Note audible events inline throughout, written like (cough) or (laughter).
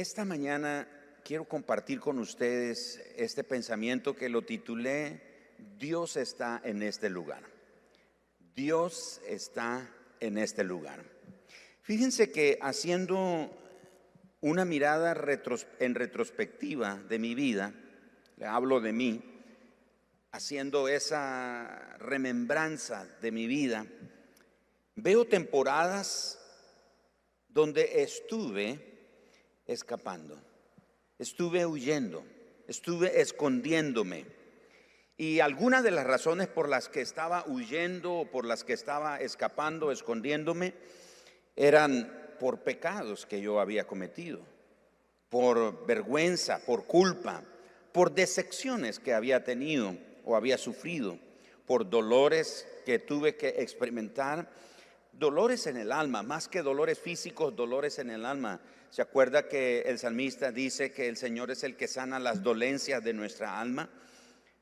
Esta mañana quiero compartir con ustedes este pensamiento que lo titulé Dios está en este lugar. Dios está en este lugar. Fíjense que haciendo una mirada en retrospectiva de mi vida, le hablo de mí, haciendo esa remembranza de mi vida, veo temporadas donde estuve escapando, estuve huyendo, estuve escondiéndome. Y algunas de las razones por las que estaba huyendo o por las que estaba escapando, escondiéndome, eran por pecados que yo había cometido, por vergüenza, por culpa, por decepciones que había tenido o había sufrido, por dolores que tuve que experimentar, dolores en el alma, más que dolores físicos, dolores en el alma. ¿Se acuerda que el salmista dice que el Señor es el que sana las dolencias de nuestra alma?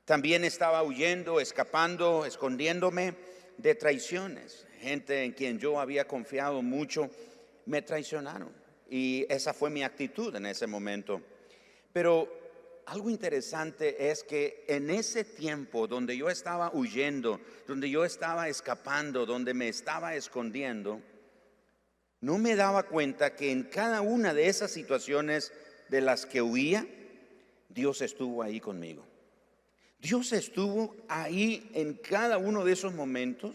También estaba huyendo, escapando, escondiéndome de traiciones. Gente en quien yo había confiado mucho me traicionaron. Y esa fue mi actitud en ese momento. Pero algo interesante es que en ese tiempo donde yo estaba huyendo, donde yo estaba escapando, donde me estaba escondiendo, no me daba cuenta que en cada una de esas situaciones de las que huía, Dios estuvo ahí conmigo. Dios estuvo ahí en cada uno de esos momentos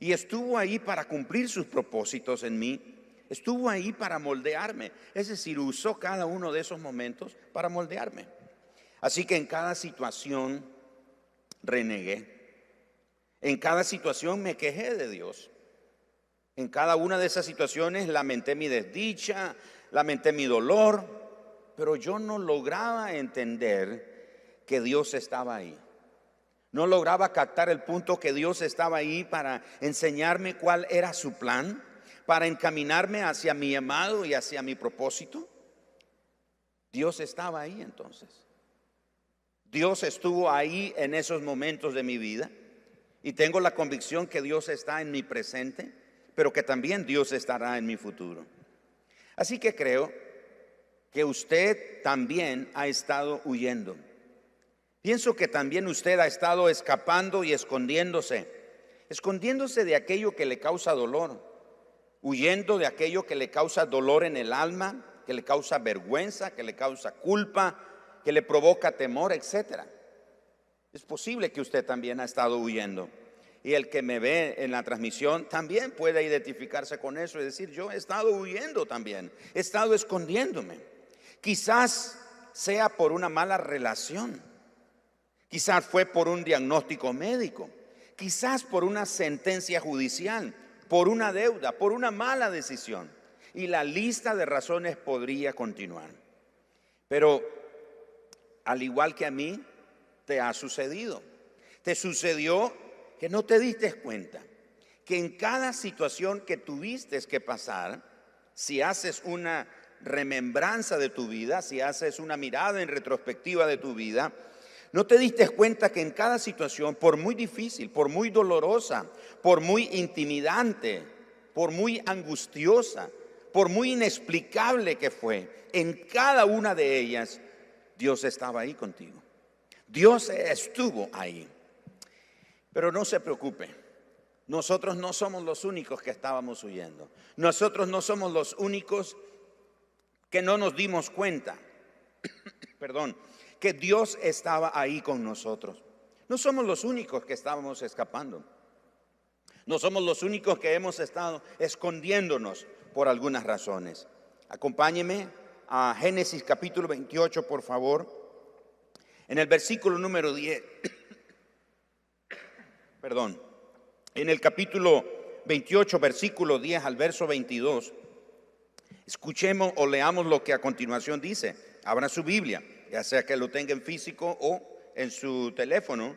y estuvo ahí para cumplir sus propósitos en mí. Estuvo ahí para moldearme. Es decir, usó cada uno de esos momentos para moldearme. Así que en cada situación renegué. En cada situación me quejé de Dios. En cada una de esas situaciones lamenté mi desdicha, lamenté mi dolor, pero yo no lograba entender que Dios estaba ahí. No lograba captar el punto que Dios estaba ahí para enseñarme cuál era su plan, para encaminarme hacia mi amado y hacia mi propósito. Dios estaba ahí entonces. Dios estuvo ahí en esos momentos de mi vida y tengo la convicción que Dios está en mi presente, pero que también Dios estará en mi futuro. Así que creo que usted también ha estado huyendo. Pienso que también usted ha estado escapando y escondiéndose, escondiéndose de aquello que le causa dolor, huyendo de aquello que le causa dolor en el alma, que le causa vergüenza, que le causa culpa, que le provoca temor, etcétera. Es posible que usted también ha estado huyendo. Y el que me ve en la transmisión también puede identificarse con eso y decir, yo he estado huyendo también, he estado escondiéndome. Quizás sea por una mala relación, quizás fue por un diagnóstico médico, quizás por una sentencia judicial, por una deuda, por una mala decisión. Y la lista de razones podría continuar. Pero al igual que a mí, te ha sucedido. Te sucedió que no te diste cuenta que en cada situación que tuviste que pasar, si haces una remembranza de tu vida, si haces una mirada en retrospectiva de tu vida, no te diste cuenta que en cada situación, por muy difícil, por muy dolorosa, por muy intimidante, por muy angustiosa, por muy inexplicable que fue, en cada una de ellas Dios estaba ahí contigo. Dios estuvo ahí. Pero no se preocupe. Nosotros no somos los únicos que estábamos huyendo. Nosotros no somos los únicos que no nos dimos cuenta. (coughs) Perdón, que Dios estaba ahí con nosotros. No somos los únicos que estábamos escapando. No somos los únicos que hemos estado escondiéndonos por algunas razones. Acompáñeme a Génesis capítulo 28, por favor. En el versículo número 10. (coughs) Perdón. En el capítulo 28, versículo 10 al verso 22. Escuchemos o leamos lo que a continuación dice. Abra su Biblia, ya sea que lo tenga en físico o en su teléfono.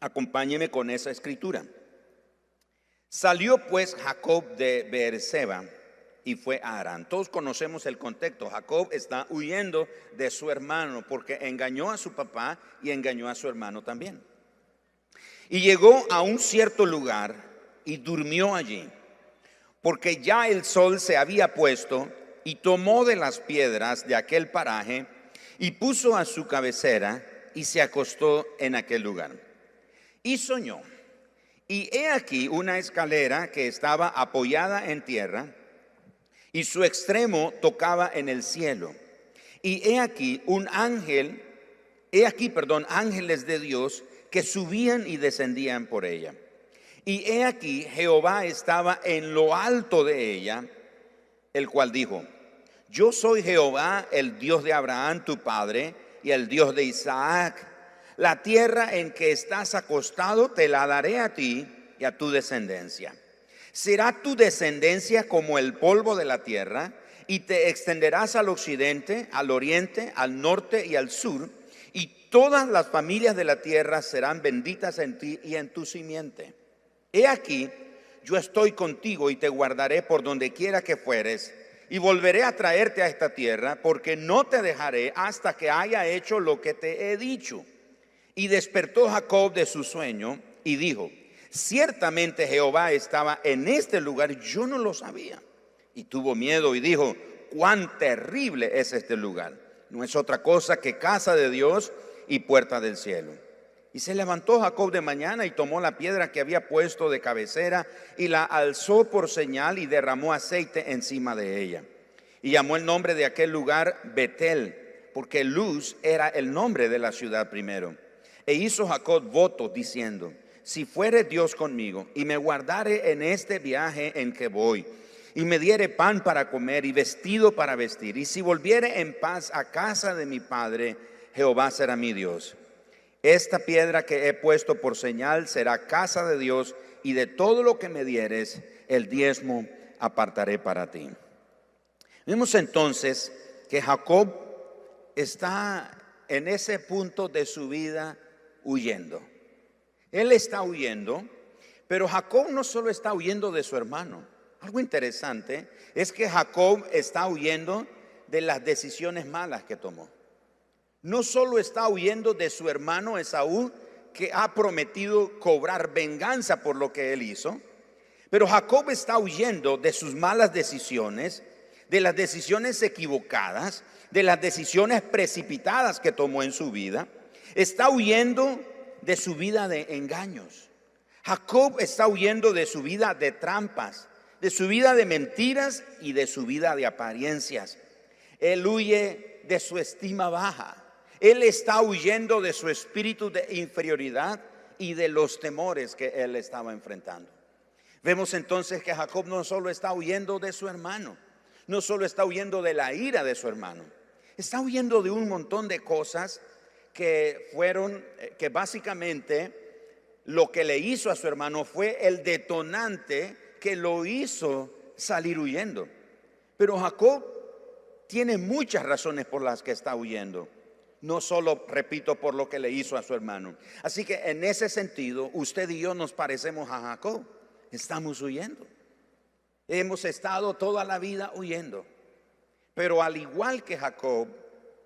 Acompáñeme con esa escritura. Salió pues Jacob de Beerseba y fue a Arán. Todos conocemos el contexto. Jacob está huyendo de su hermano porque engañó a su papá y engañó a su hermano también. Y llegó a un cierto lugar y durmió allí. porque ya el sol se había puesto y tomó de las piedras de aquel paraje y puso a su cabecera y se acostó en aquel lugar. Y soñó. Y he aquí una escalera que estaba apoyada en tierra y su extremo tocaba en el cielo. Y he aquí un ángel, he aquí, perdón, ángeles de Dios que subían y descendían por ella. Y he aquí Jehová estaba en lo alto de ella, el cual dijo, yo soy Jehová, el Dios de Abraham, tu padre, y el Dios de Isaac. La tierra en que estás acostado te la daré a ti y a tu descendencia. Será tu descendencia como el polvo de la tierra, y te extenderás al occidente, al oriente, al norte y al sur, y todas las familias de la tierra serán benditas en ti y en tu simiente. He aquí, yo estoy contigo y te guardaré por donde quiera que fueres y volveré a traerte a esta tierra, porque no te dejaré hasta que haya hecho lo que te he dicho. Y despertó Jacob de su sueño y dijo, ciertamente Jehová estaba en este lugar, yo no lo sabía. Y tuvo miedo y dijo, cuán terrible es este lugar. No es otra cosa que casa de Dios y puerta del cielo. Y se levantó Jacob de mañana y tomó la piedra que había puesto de cabecera y la alzó por señal y derramó aceite encima de ella. Y llamó el nombre de aquel lugar Betel, porque Luz era el nombre de la ciudad primero. E hizo Jacob voto diciendo, si fuere Dios conmigo y me guardare en este viaje en que voy, y me diere pan para comer y vestido para vestir, y si volviere en paz a casa de mi padre, Jehová será mi Dios esta piedra que he puesto por señal será casa de Dios y de todo lo que me dieres, el diezmo apartaré para ti. Vemos entonces que Jacob está en ese punto de su vida huyendo. Él está huyendo, pero Jacob no solo está huyendo de su hermano. Algo interesante es que Jacob está huyendo de las decisiones malas que tomó no solo está huyendo de su hermano Esaú, que ha prometido cobrar venganza por lo que él hizo, pero Jacob está huyendo de sus malas decisiones, de las decisiones equivocadas, de las decisiones precipitadas que tomó en su vida. Está huyendo de su vida de engaños. Jacob está huyendo de su vida de trampas, de su vida de mentiras y de su vida de apariencias. Él huye de su estima baja. Él está huyendo de su espíritu de inferioridad y de los temores que él estaba enfrentando. Vemos entonces que Jacob no solo está huyendo de su hermano, no solo está huyendo de la ira de su hermano, está huyendo de un montón de cosas que fueron, eh, que básicamente lo que le hizo a su hermano fue el detonante que lo hizo salir huyendo. Pero Jacob tiene muchas razones por las que está huyendo no solo, repito, por lo que le hizo a su hermano. Así que en ese sentido, usted y yo nos parecemos a Jacob. Estamos huyendo. Hemos estado toda la vida huyendo. Pero al igual que Jacob,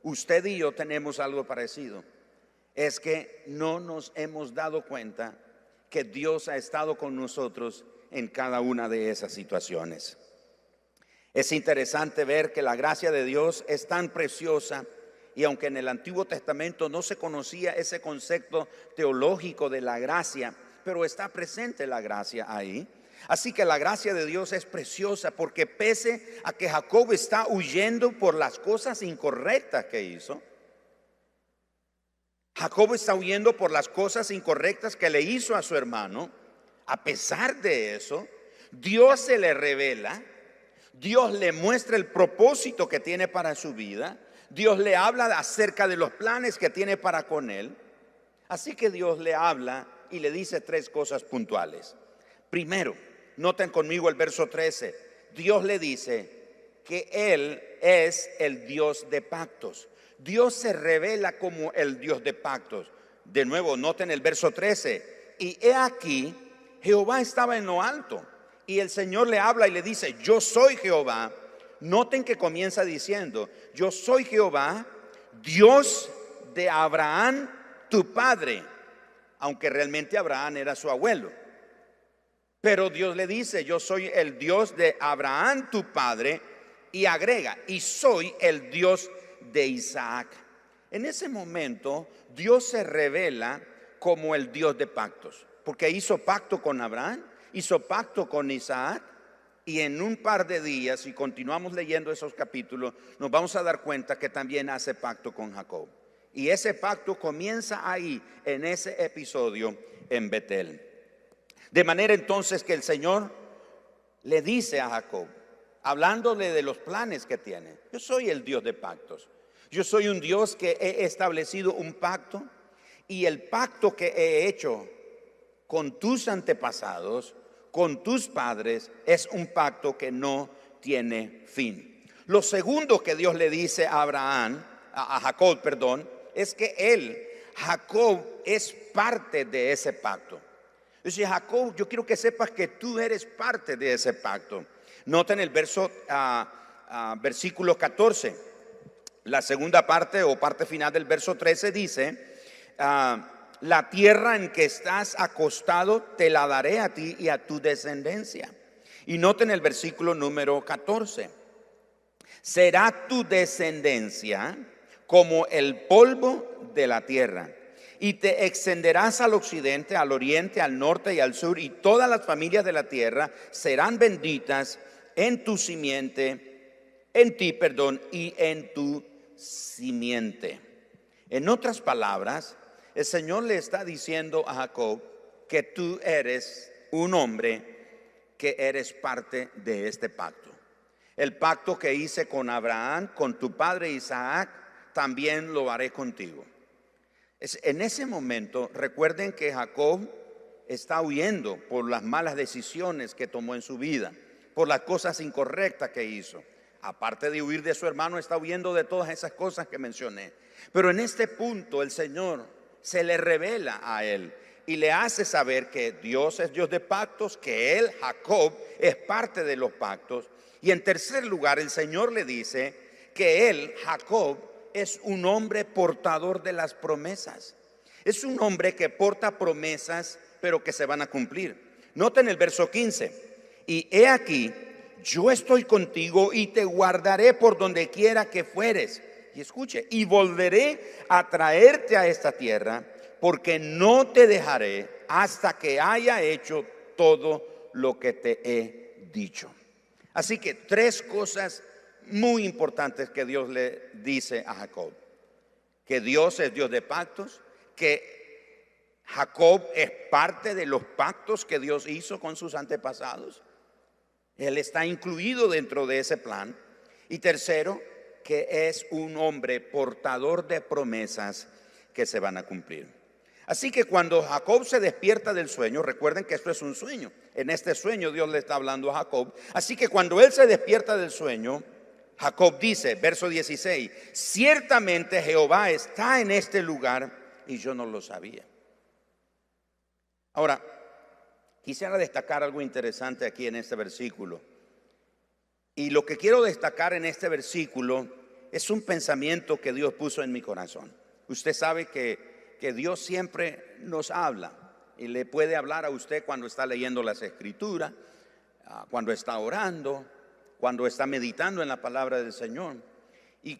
usted y yo tenemos algo parecido. Es que no nos hemos dado cuenta que Dios ha estado con nosotros en cada una de esas situaciones. Es interesante ver que la gracia de Dios es tan preciosa y aunque en el Antiguo Testamento no se conocía ese concepto teológico de la gracia, pero está presente la gracia ahí. Así que la gracia de Dios es preciosa porque pese a que Jacob está huyendo por las cosas incorrectas que hizo, Jacob está huyendo por las cosas incorrectas que le hizo a su hermano, a pesar de eso, Dios se le revela, Dios le muestra el propósito que tiene para su vida Dios le habla acerca de los planes que tiene para con él. Así que Dios le habla y le dice tres cosas puntuales. Primero, noten conmigo el verso 13. Dios le dice que Él es el Dios de pactos. Dios se revela como el Dios de pactos. De nuevo, noten el verso 13. Y he aquí, Jehová estaba en lo alto. Y el Señor le habla y le dice, yo soy Jehová Noten que comienza diciendo, yo soy Jehová, Dios de Abraham, tu padre, aunque realmente Abraham era su abuelo. Pero Dios le dice, yo soy el Dios de Abraham, tu padre, y agrega, y soy el Dios de Isaac. En ese momento, Dios se revela como el Dios de pactos, porque hizo pacto con Abraham, hizo pacto con Isaac, y en un par de días, si continuamos leyendo esos capítulos, nos vamos a dar cuenta que también hace pacto con Jacob. Y ese pacto comienza ahí, en ese episodio en Betel. De manera entonces que el Señor le dice a Jacob, hablándole de los planes que tiene, yo soy el Dios de pactos. Yo soy un Dios que he establecido un pacto y el pacto que he hecho con tus antepasados, con tus padres, es un pacto que no tiene fin. Lo segundo que Dios le dice a Abraham, a, Jacob, perdón, es que él, Jacob, es parte de ese pacto. Dice Jacob, yo quiero que sepas que tú eres parte de ese pacto. Noten el verso, ah, versículo 14. La segunda parte o parte final del verso 13 dice, ah, la tierra en que estás acostado te la daré a ti y a tu descendencia. Y noten el versículo número 14. Será tu descendencia como el polvo de la tierra y te extenderás al occidente, al oriente, al norte y al sur, y todas las familias de la tierra serán benditas en tu simiente, en ti, perdón, y en tu simiente. En otras palabras, el Señor le está diciendo a Jacob que tú eres un hombre que eres parte de este pacto. El pacto que hice con Abraham, con tu padre Isaac, también lo haré contigo en ese momento, recuerden que Jacob está huyendo por las malas decisiones que tomó en su vida, por las cosas incorrectas que hizo. Aparte de huir de su hermano, está huyendo de todas esas cosas que mencioné. Pero en este punto el Señor se le revela a él y le hace saber que Dios es Dios de pactos, que él, Jacob, es parte de los pactos. Y en tercer lugar, el Señor le dice que él, Jacob, es un hombre portador de las promesas. Es un hombre que porta promesas, pero que se van a cumplir. Noten el verso 15. Y he aquí, yo estoy contigo y te guardaré por donde quiera que fueres. Y escuche, y volveré a traerte a esta tierra, porque no te dejaré hasta que haya hecho todo lo que te he dicho. Así que tres cosas muy importantes que Dios le dice a Jacob. Que Dios es Dios de pactos, que Jacob es parte de los pactos que Dios hizo con sus antepasados. Él está incluido dentro de ese plan. Y tercero, que es un hombre portador de promesas que se van a cumplir. Así que cuando Jacob se despierta del sueño, recuerden que esto es un sueño. En este sueño Dios le está hablando a Jacob. Así que cuando él se despierta del sueño, Jacob dice, verso 16, ciertamente Jehová está en este lugar y yo no lo sabía. Ahora, quisiera destacar algo interesante aquí en este versículo. Y lo que quiero destacar en este versículo es un pensamiento que Dios puso en mi corazón. Usted sabe que, que Dios siempre nos habla y le puede hablar a usted cuando está leyendo las escrituras, ah, cuando está orando, cuando está meditando en la palabra del Señor. Y,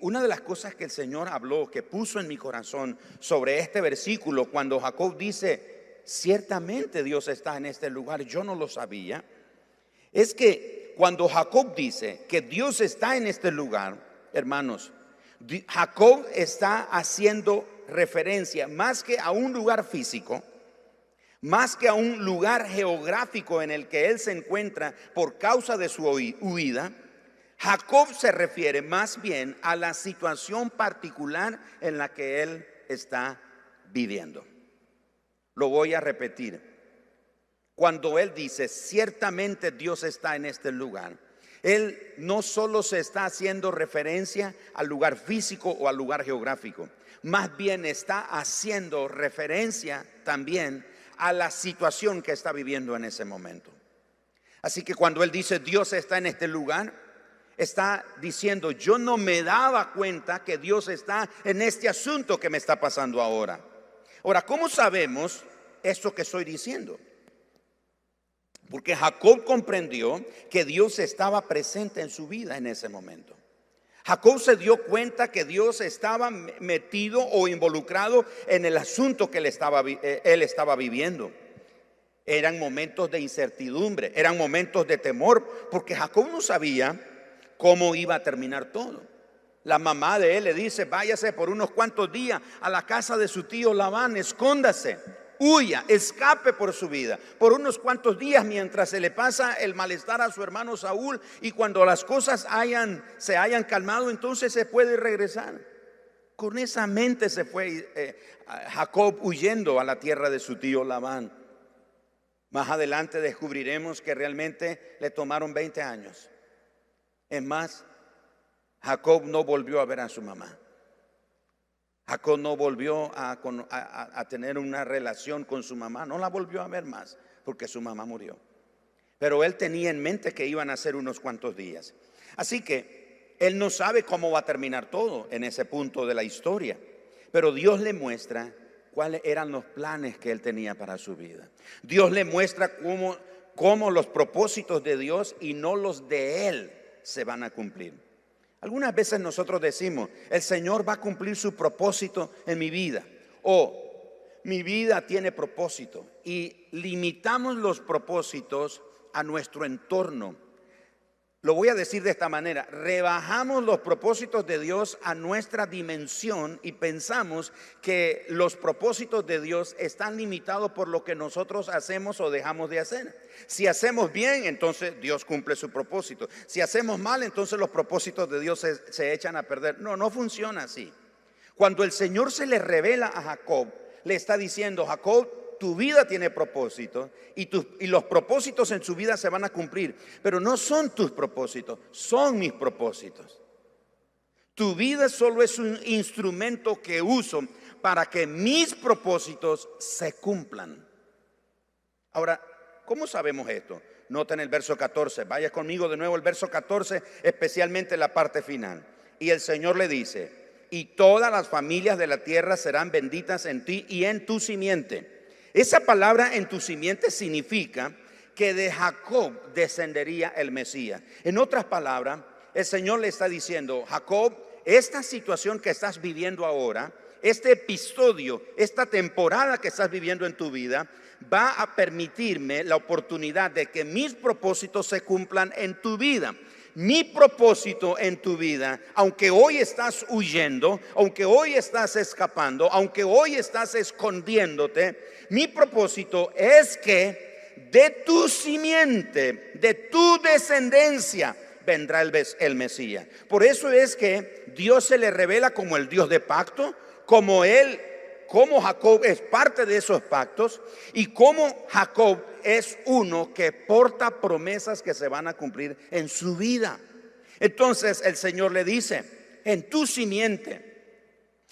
una de las cosas que el Señor habló, que puso en mi corazón sobre este versículo, cuando Jacob dice, ciertamente Dios está en este lugar, yo no lo sabía, es que cuando Jacob dice que Dios está en este lugar, hermanos, Jacob está haciendo referencia más que a un lugar físico, más que a un lugar geográfico en el que él se encuentra por causa de su huida, Jacob se refiere más bien a la situación particular en la que él está viviendo. Lo voy a repetir. Cuando él dice, ciertamente Dios está en este lugar, él no solo se está haciendo referencia al lugar físico o al lugar geográfico, más bien está haciendo referencia también a la situación que está viviendo en ese momento. Así que cuando él dice Dios está en este lugar, está diciendo yo no me daba cuenta que Dios está en este asunto que me está pasando ahora. Ahora, ¿cómo sabemos esto que estoy diciendo? Porque Jacob comprendió que Dios estaba presente en su vida en ese momento. Jacob se dio cuenta que Dios estaba metido o involucrado en el asunto que él estaba, eh, él estaba viviendo. Eran momentos de incertidumbre, eran momentos de temor, porque Jacob no sabía cómo iba a terminar todo. La mamá de él le dice, váyase por unos cuantos días a la casa de su tío Labán, escóndase huya, escape por su vida, por unos cuantos días mientras se le pasa el malestar a su hermano Saúl y cuando las cosas hayan, se hayan calmado, entonces se puede regresar. Con esa mente se fue eh, Jacob huyendo a la tierra de su tío Labán. Más adelante descubriremos que realmente le tomaron 20 años. Es más, Jacob no volvió a ver a su mamá. Jacob no volvió a, tener una relación con su mamá, no la volvió a ver más porque su mamá murió. Pero él tenía en mente que iban a ser unos cuantos días. Así que él no sabe cómo va a terminar todo en ese punto de la historia. Pero Dios le muestra cuáles eran los planes que él tenía para su vida. Dios le muestra cómo, cómo los propósitos de Dios y no los de él se van a cumplir. Algunas veces nosotros decimos, el Señor va a cumplir su propósito en mi vida. O mi vida tiene propósito. Y limitamos los propósitos a nuestro entorno lo voy a decir de esta manera, rebajamos los propósitos de Dios a nuestra dimensión y pensamos que los propósitos de Dios están limitados por lo que nosotros hacemos o dejamos de hacer. Si hacemos bien, entonces Dios cumple su propósito. Si hacemos mal, entonces los propósitos de Dios se, echan a perder. No, no funciona así. Cuando el Señor se le revela a Jacob, le está diciendo, Jacob, tu vida tiene propósito y, los propósitos en su vida se van a cumplir, pero no son tus propósitos, son mis propósitos. Tu vida solo es un instrumento que uso para que mis propósitos se cumplan. Ahora, ¿cómo sabemos esto? Nota en el verso 14, vaya conmigo de nuevo el verso 14, especialmente la parte final. Y el Señor le dice, y todas las familias de la tierra serán benditas en ti y en tu simiente. Esa palabra en tu simiente significa que de Jacob descendería el Mesías. En otras palabras, el Señor le está diciendo, Jacob, esta situación que estás viviendo ahora, este episodio, esta temporada que estás viviendo en tu vida, va a permitirme la oportunidad de que mis propósitos se cumplan en tu vida mi propósito en tu vida, aunque hoy estás huyendo, aunque hoy estás escapando, aunque hoy estás escondiéndote, mi propósito es que de tu simiente, de tu descendencia, vendrá el, Mesías. Por eso es que Dios se le revela como el Dios de pacto, como Él cómo Jacob es parte de esos pactos y cómo Jacob es uno que porta promesas que se van a cumplir en su vida. Entonces el Señor le dice, en tu simiente,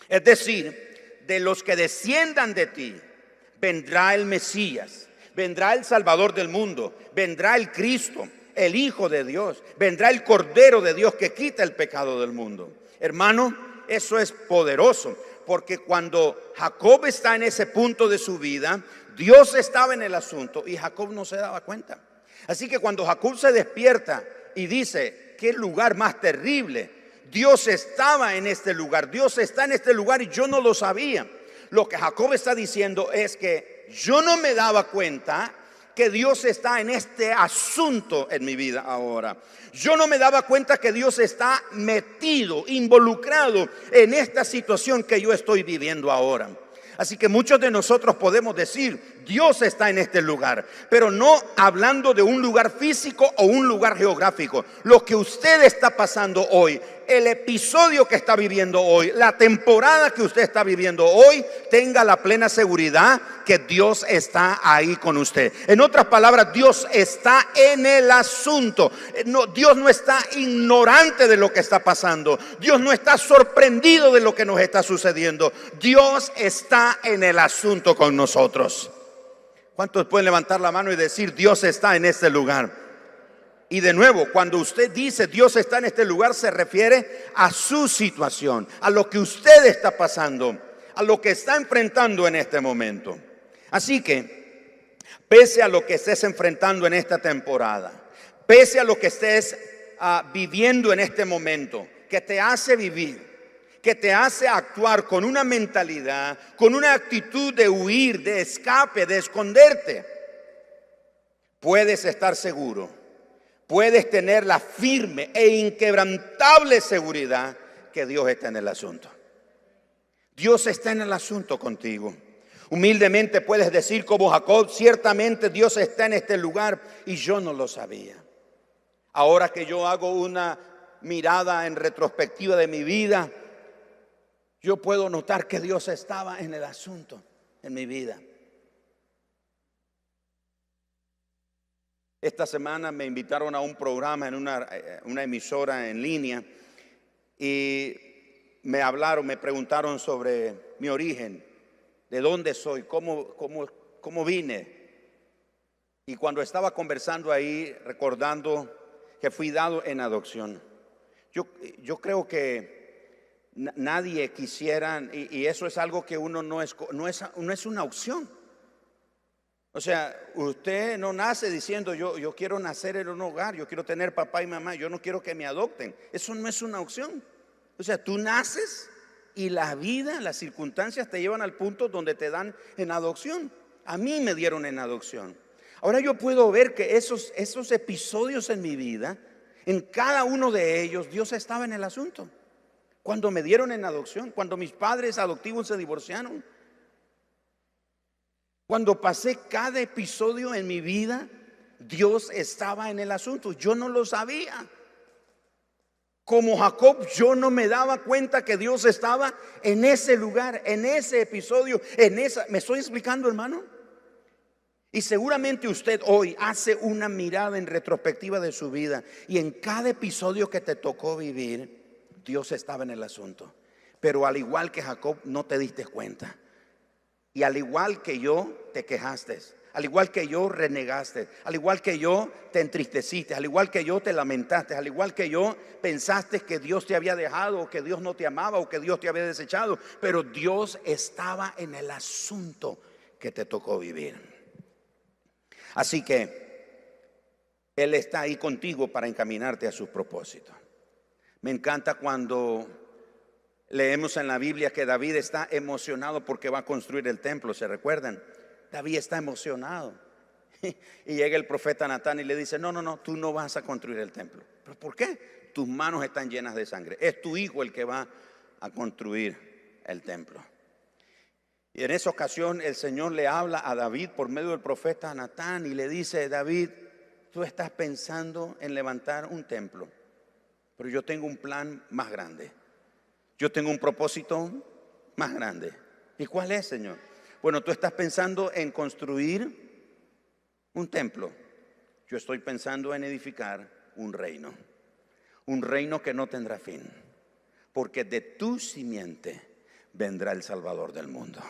es decir, de los que desciendan de ti, vendrá el Mesías, vendrá el Salvador del mundo, vendrá el Cristo, el Hijo de Dios, vendrá el Cordero de Dios que quita el pecado del mundo. Hermano, eso es poderoso porque cuando Jacob está en ese punto de su vida, Dios estaba en el asunto y Jacob no se daba cuenta. Así que cuando Jacob se despierta y dice, qué lugar más terrible, Dios estaba en este lugar, Dios está en este lugar y yo no lo sabía. Lo que Jacob está diciendo es que yo no me daba cuenta que Dios está en este asunto en mi vida ahora. Yo no me daba cuenta que Dios está metido, involucrado en esta situación que yo estoy viviendo ahora. Así que muchos de nosotros podemos decir, Dios está en este lugar, pero no hablando de un lugar físico o un lugar geográfico. Lo que usted está pasando hoy el episodio que está viviendo hoy, la temporada que usted está viviendo hoy, tenga la plena seguridad que Dios está ahí con usted. En otras palabras, Dios está en el asunto. No, Dios no está ignorante de lo que está pasando. Dios no está sorprendido de lo que nos está sucediendo. Dios está en el asunto con nosotros. ¿Cuántos pueden levantar la mano y decir, Dios está en este lugar? Y de nuevo, cuando usted dice Dios está en este lugar, se refiere a su situación, a lo que usted está pasando, a lo que está enfrentando en este momento. Así que Pese a lo que estés enfrentando en esta temporada, pese a lo que estés ah, viviendo en este momento, que te hace vivir, que te hace actuar con una mentalidad, con una actitud de huir, de escape, de esconderte, puedes estar seguro, puedes tener la firme e inquebrantable seguridad que Dios está en el asunto. Dios está en el asunto contigo. Humildemente puedes decir como Jacob, ciertamente Dios está en este lugar y yo no lo sabía. Ahora que yo hago una mirada en retrospectiva de mi vida, yo puedo notar que Dios estaba en el asunto, en mi vida. Esta semana me invitaron a un programa en una, eh, emisora en línea y me hablaron, me preguntaron sobre mi origen, de dónde soy, cómo, cómo, cómo vine. Y cuando estaba conversando ahí, recordando que fui dado en adopción, yo, yo creo que nadie quisiera, y, eso es algo que uno no es, no es, no es una opción. O sea, usted no nace diciendo yo, yo quiero nacer en un hogar, yo quiero tener papá y mamá, yo no quiero que me adopten. Eso no es una opción. O sea, tú naces y la vida, las circunstancias te llevan al punto donde te dan en adopción. A mí me dieron en adopción. Ahora yo puedo ver que esos, esos episodios en mi vida, en cada uno de ellos, Dios estaba en el asunto cuando me dieron en adopción, cuando mis padres adoptivos se divorciaron, cuando pasé cada episodio en mi vida, Dios estaba en el asunto. Yo no lo sabía. Como Jacob, yo no me daba cuenta que Dios estaba en ese lugar, en ese episodio, en esa... ¿Me estoy explicando, hermano? Y seguramente usted hoy hace una mirada en retrospectiva de su vida y en cada episodio que te tocó vivir, Dios estaba en el asunto. Pero al igual que Jacob, no te diste cuenta. Y al igual que yo, te quejaste. Al igual que yo, renegaste. Al igual que yo, te entristeciste. Al igual que yo, te lamentaste. Al igual que yo, pensaste que Dios te había dejado, o que Dios no te amaba, o que Dios te había desechado. Pero Dios estaba en el asunto que te tocó vivir. Así que Él está ahí contigo para encaminarte a sus propósitos. Me encanta cuando leemos en la Biblia que David está emocionado porque va a construir el templo, ¿se recuerdan? David está emocionado. (laughs) Y llega el profeta Natán y le dice, no, no, no, tú no vas a construir el templo. ¿Pero por qué? Tus manos están llenas de sangre. Es tu hijo el que va a construir el templo. Y en esa ocasión el Señor le habla a David por medio del profeta Natán y le dice, David, tú estás pensando en levantar un templo. Pero yo tengo un plan más grande. Yo tengo un propósito más grande. ¿Y cuál es, Señor? Bueno, tú estás pensando en construir un templo. Yo estoy pensando en edificar un reino. Un reino que no tendrá fin. Porque de tu simiente vendrá el Salvador del mundo.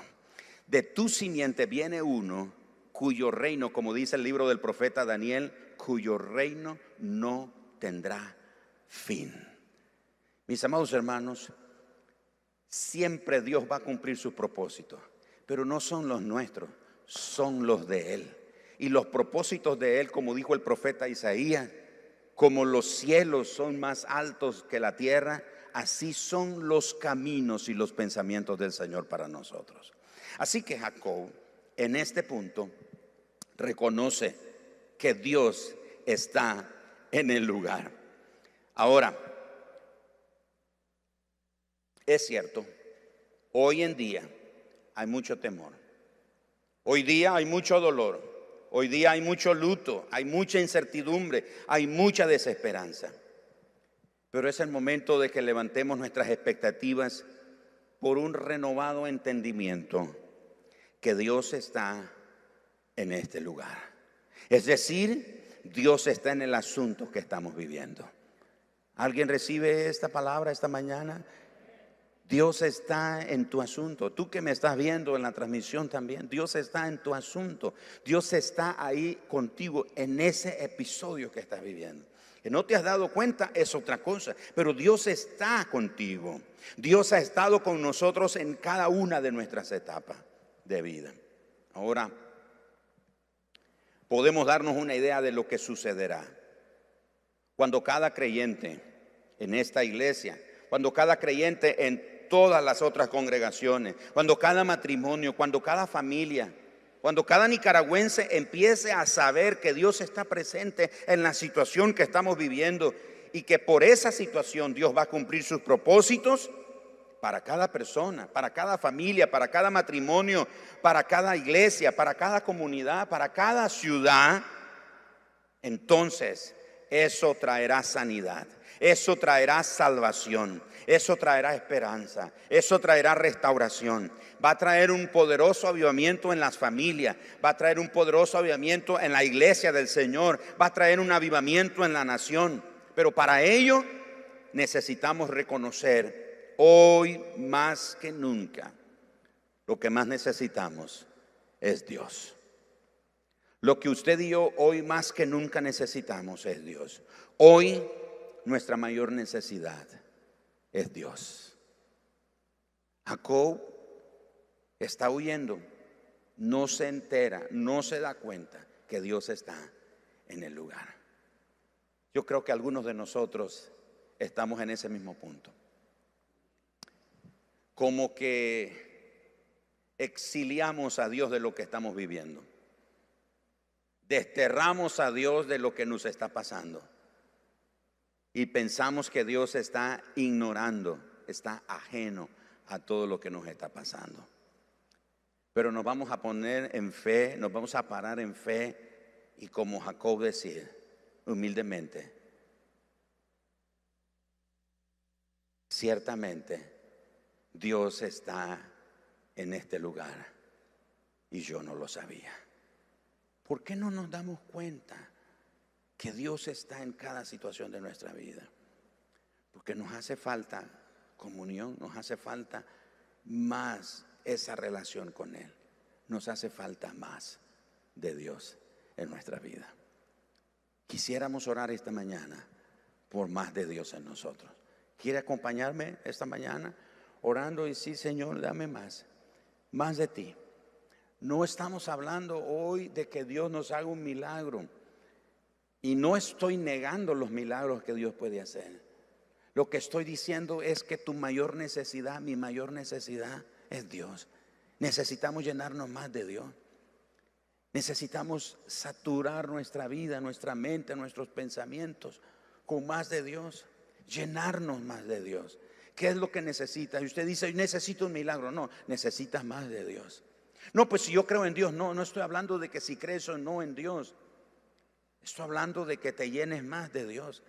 De tu simiente viene uno cuyo reino, como dice el libro del profeta Daniel, cuyo reino no tendrá fin. Mis amados hermanos, siempre Dios va a cumplir sus propósitos, pero no son los nuestros, son los de Él. Y los propósitos de Él, como dijo el profeta Isaías, como los cielos son más altos que la tierra, así son los caminos y los pensamientos del Señor para nosotros. Así que Jacob, en este punto, reconoce que Dios está en el lugar. Ahora, es cierto, hoy en día hay mucho temor. Hoy día hay mucho dolor. Hoy día hay mucho luto, hay mucha incertidumbre, hay mucha desesperanza. Pero es el momento de que levantemos nuestras expectativas por un renovado entendimiento que Dios está en este lugar. Es decir, Dios está en el asunto que estamos viviendo. ¿Alguien recibe esta palabra esta mañana? Dios está en tu asunto. Tú que me estás viendo en la transmisión también, Dios está en tu asunto. Dios está ahí contigo en ese episodio que estás viviendo. Que no te has dado cuenta es otra cosa, pero Dios está contigo. Dios ha estado con nosotros en cada una de nuestras etapas de vida. Ahora, podemos darnos una idea de lo que sucederá. Cuando cada creyente en esta iglesia, cuando cada creyente en todas las otras congregaciones, cuando cada matrimonio, cuando cada familia, cuando cada nicaragüense empiece a saber que Dios está presente en la situación que estamos viviendo y que por esa situación Dios va a cumplir sus propósitos para cada persona, para cada familia, para cada matrimonio, para cada iglesia, para cada comunidad, para cada ciudad, entonces eso traerá sanidad, eso traerá salvación, eso traerá esperanza, eso traerá restauración. Va a traer un poderoso avivamiento en las familias, va a traer un poderoso avivamiento en la iglesia del Señor, va a traer un avivamiento en la nación. Pero para ello necesitamos reconocer hoy más que nunca lo que más necesitamos es Dios. Lo que usted y yo hoy más que nunca necesitamos es Dios. Hoy nuestra mayor necesidad es Dios. Jacob está huyendo, no se entera, no se da cuenta que Dios está en el lugar. Yo creo que algunos de nosotros estamos en ese mismo punto. Como que exiliamos a Dios de lo que estamos viviendo. Desterramos a Dios de lo que nos está pasando. Y pensamos que Dios está ignorando, está ajeno a todo lo que nos está pasando. Pero nos vamos a poner en fe, nos vamos a parar en fe y como Jacob decía, humildemente, ciertamente Dios está en este lugar y yo no lo sabía. ¿Por qué no nos damos cuenta que Dios está en cada situación de nuestra vida? Porque nos hace falta comunión, nos hace falta más esa relación con Él. Nos hace falta más de Dios en nuestra vida. Quisiéramos orar esta mañana por más de Dios en nosotros. ¿Quiere acompañarme esta mañana orando y sí, Señor, dame más, más de ti? No estamos hablando hoy de que Dios nos haga un milagro. Y no estoy negando los milagros que Dios puede hacer. Lo que estoy diciendo es que tu mayor necesidad, mi mayor necesidad es Dios. Necesitamos llenarnos más de Dios. Necesitamos saturar nuestra vida, nuestra mente, nuestros pensamientos con más de Dios. Llenarnos más de Dios. ¿Qué es lo que necesitas? Y usted dice, necesito un milagro. No, necesitas más de Dios. No, pues si yo creo en Dios, no, no estoy hablando de que si crees o no en Dios. Estoy hablando de que te llenes más de Dios,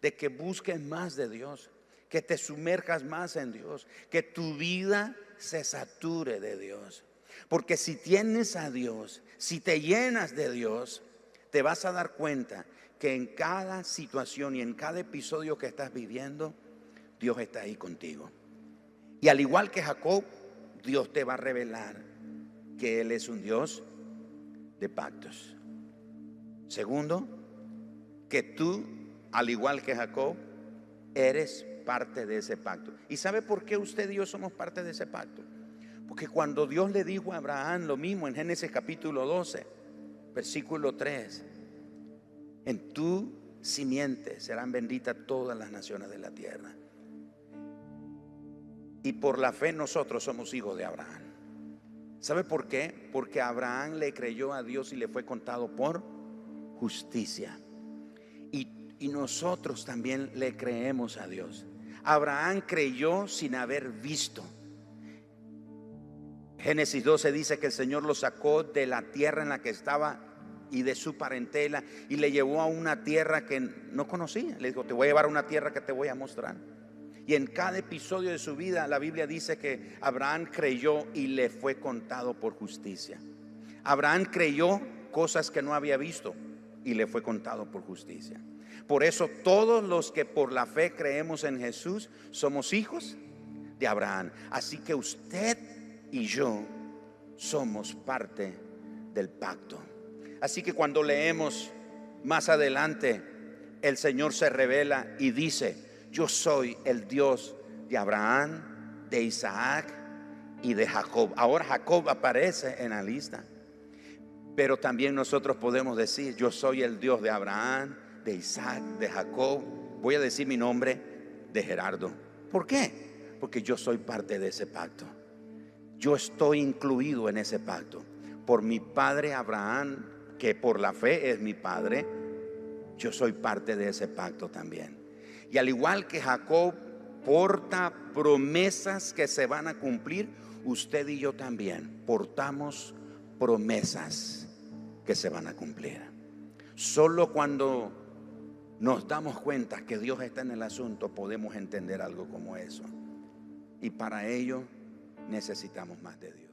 de que busques más de Dios, que te sumerjas más en Dios, que tu vida se sature de Dios. Porque si tienes a Dios, si te llenas de Dios, te vas a dar cuenta que en cada situación y en cada episodio que estás viviendo, Dios está ahí contigo. Y al igual que Jacob, Dios te va a revelar que Él es un Dios de pactos. Segundo, que tú, al igual que Jacob, eres parte de ese pacto. ¿Y sabe por qué usted y yo somos parte de ese pacto? Porque cuando Dios le dijo a Abraham lo mismo en Génesis capítulo 12, versículo 3, en tu simiente serán benditas todas las naciones de la tierra. Y por la fe nosotros somos hijos de Abraham. ¿Sabe por qué? Porque Abraham le creyó a Dios y le fue contado por justicia. Y, nosotros también le creemos a Dios. Abraham creyó sin haber visto. Génesis 12 dice que el Señor lo sacó de la tierra en la que estaba y de su parentela y le llevó a una tierra que no conocía. Le dijo, te voy a llevar a una tierra que te voy a mostrar. Y en cada episodio de su vida la Biblia dice que Abraham creyó y le fue contado por justicia. Abraham creyó cosas que no había visto y le fue contado por justicia. Por eso todos los que por la fe creemos en Jesús somos hijos de Abraham. Así que usted y yo somos parte del pacto. Así que cuando leemos más adelante, el Señor se revela y dice, yo soy el Dios de Abraham, de Isaac y de Jacob. Ahora Jacob aparece en la lista. Pero también nosotros podemos decir, yo soy el Dios de Abraham, de Isaac, de Jacob. Voy a decir mi nombre de Gerardo. ¿Por qué? Porque yo soy parte de ese pacto. Yo estoy incluido en ese pacto. Por mi padre Abraham, que por la fe es mi padre, yo soy parte de ese pacto también. Y al igual que Jacob porta promesas que se van a cumplir, usted y yo también portamos promesas que se van a cumplir. Solo cuando nos damos cuenta que Dios está en el asunto podemos entender algo como eso. Y para ello necesitamos más de Dios.